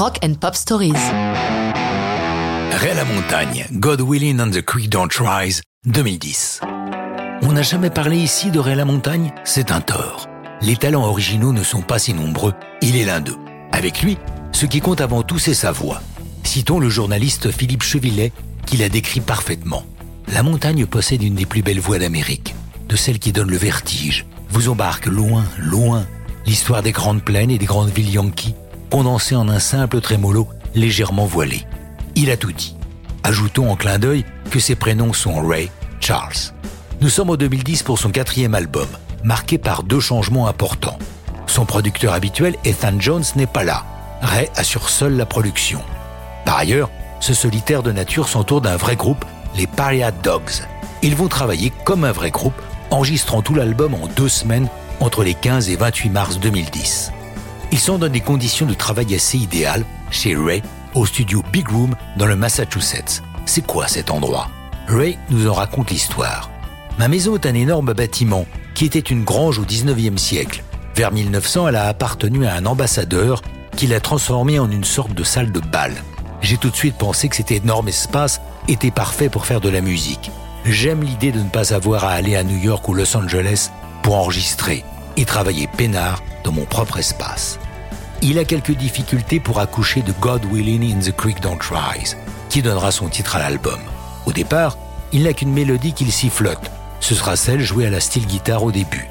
Rock and Pop Stories. Ray la montagne, God Willing and the Creek Don't Rise, 2010. On n'a jamais parlé ici de Ray la montagne C'est un tort. Les talents originaux ne sont pas si nombreux, il est l'un d'eux. Avec lui, ce qui compte avant tout, c'est sa voix. Citons le journaliste Philippe Chevillet, qui l'a décrit parfaitement. La montagne possède une des plus belles voix d'Amérique, de celles qui donnent le vertige, vous embarque loin, loin, l'histoire des grandes plaines et des grandes villes yankees, condensée en un simple trémolo légèrement voilé. Il a tout dit. Ajoutons en clin d'œil que ses prénoms sont Ray, Charles. Nous sommes en 2010 pour son quatrième album, marqué par deux changements importants. Son producteur habituel, Ethan Jones, n'est pas là. Ray assure seul la production. Par ailleurs, ce solitaire de nature s'entoure d'un vrai groupe, les Paria Dogs. Ils vont travailler comme un vrai groupe, enregistrant tout l'album en deux semaines entre les 15 et 28 mars 2010. Ils sont dans des conditions de travail assez idéales chez Ray, au studio Big Room dans le Massachusetts. C'est quoi cet endroit? Ray nous en raconte l'histoire. Ma maison est un énorme bâtiment qui était une grange au 19e siècle. Vers 1900, elle a appartenu à un ambassadeur qui l'a transformée en une sorte de salle de bal. J'ai tout de suite pensé que cet énorme espace était parfait pour faire de la musique. J'aime l'idée de ne pas avoir à aller à New York ou Los Angeles pour enregistrer et travailler peinard dans mon propre espace. Il a quelques difficultés pour accoucher de God Willing in the Creek Don't Rise, qui donnera son titre à l'album. Au départ, il n'a qu'une mélodie qu'il sifflote. Ce sera celle jouée à la style guitare au début.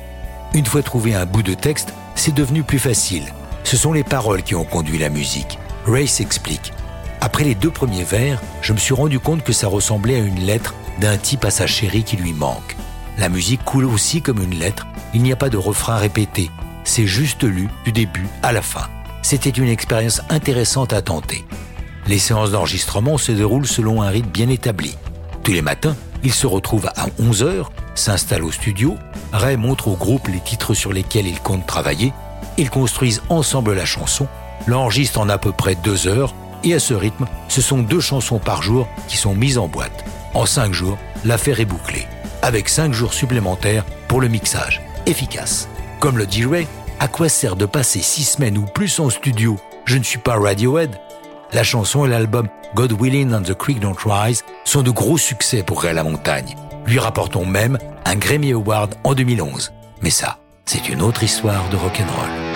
Une fois trouvé un bout de texte, c'est devenu plus facile. Ce sont les paroles qui ont conduit la musique. Ray s'explique. Après les deux premiers vers, je me suis rendu compte que ça ressemblait à une lettre d'un type à sa chérie qui lui manque. La musique coule aussi comme une lettre, il n'y a pas de refrain répété, c'est juste lu du début à la fin. C'était une expérience intéressante à tenter. Les séances d'enregistrement se déroulent selon un rythme bien établi. Tous les matins, il se retrouve à 11h, s'installe au studio, Ray montre au groupe les titres sur lesquels ils comptent travailler, ils construisent ensemble la chanson, l'enregistrent en à peu près deux heures, et à ce rythme, ce sont deux chansons par jour qui sont mises en boîte. En cinq jours, l'affaire est bouclée, avec cinq jours supplémentaires pour le mixage. Efficace. Comme le dit Ray, à quoi sert de passer six semaines ou plus en studio? Je ne suis pas Radiohead. La chanson et l'album God Willing and the Creek Don't Rise sont de gros succès pour Ray La Montagne. Lui rapportons même un Grammy Award en 2011. Mais ça, c'est une autre histoire de rock'n'roll.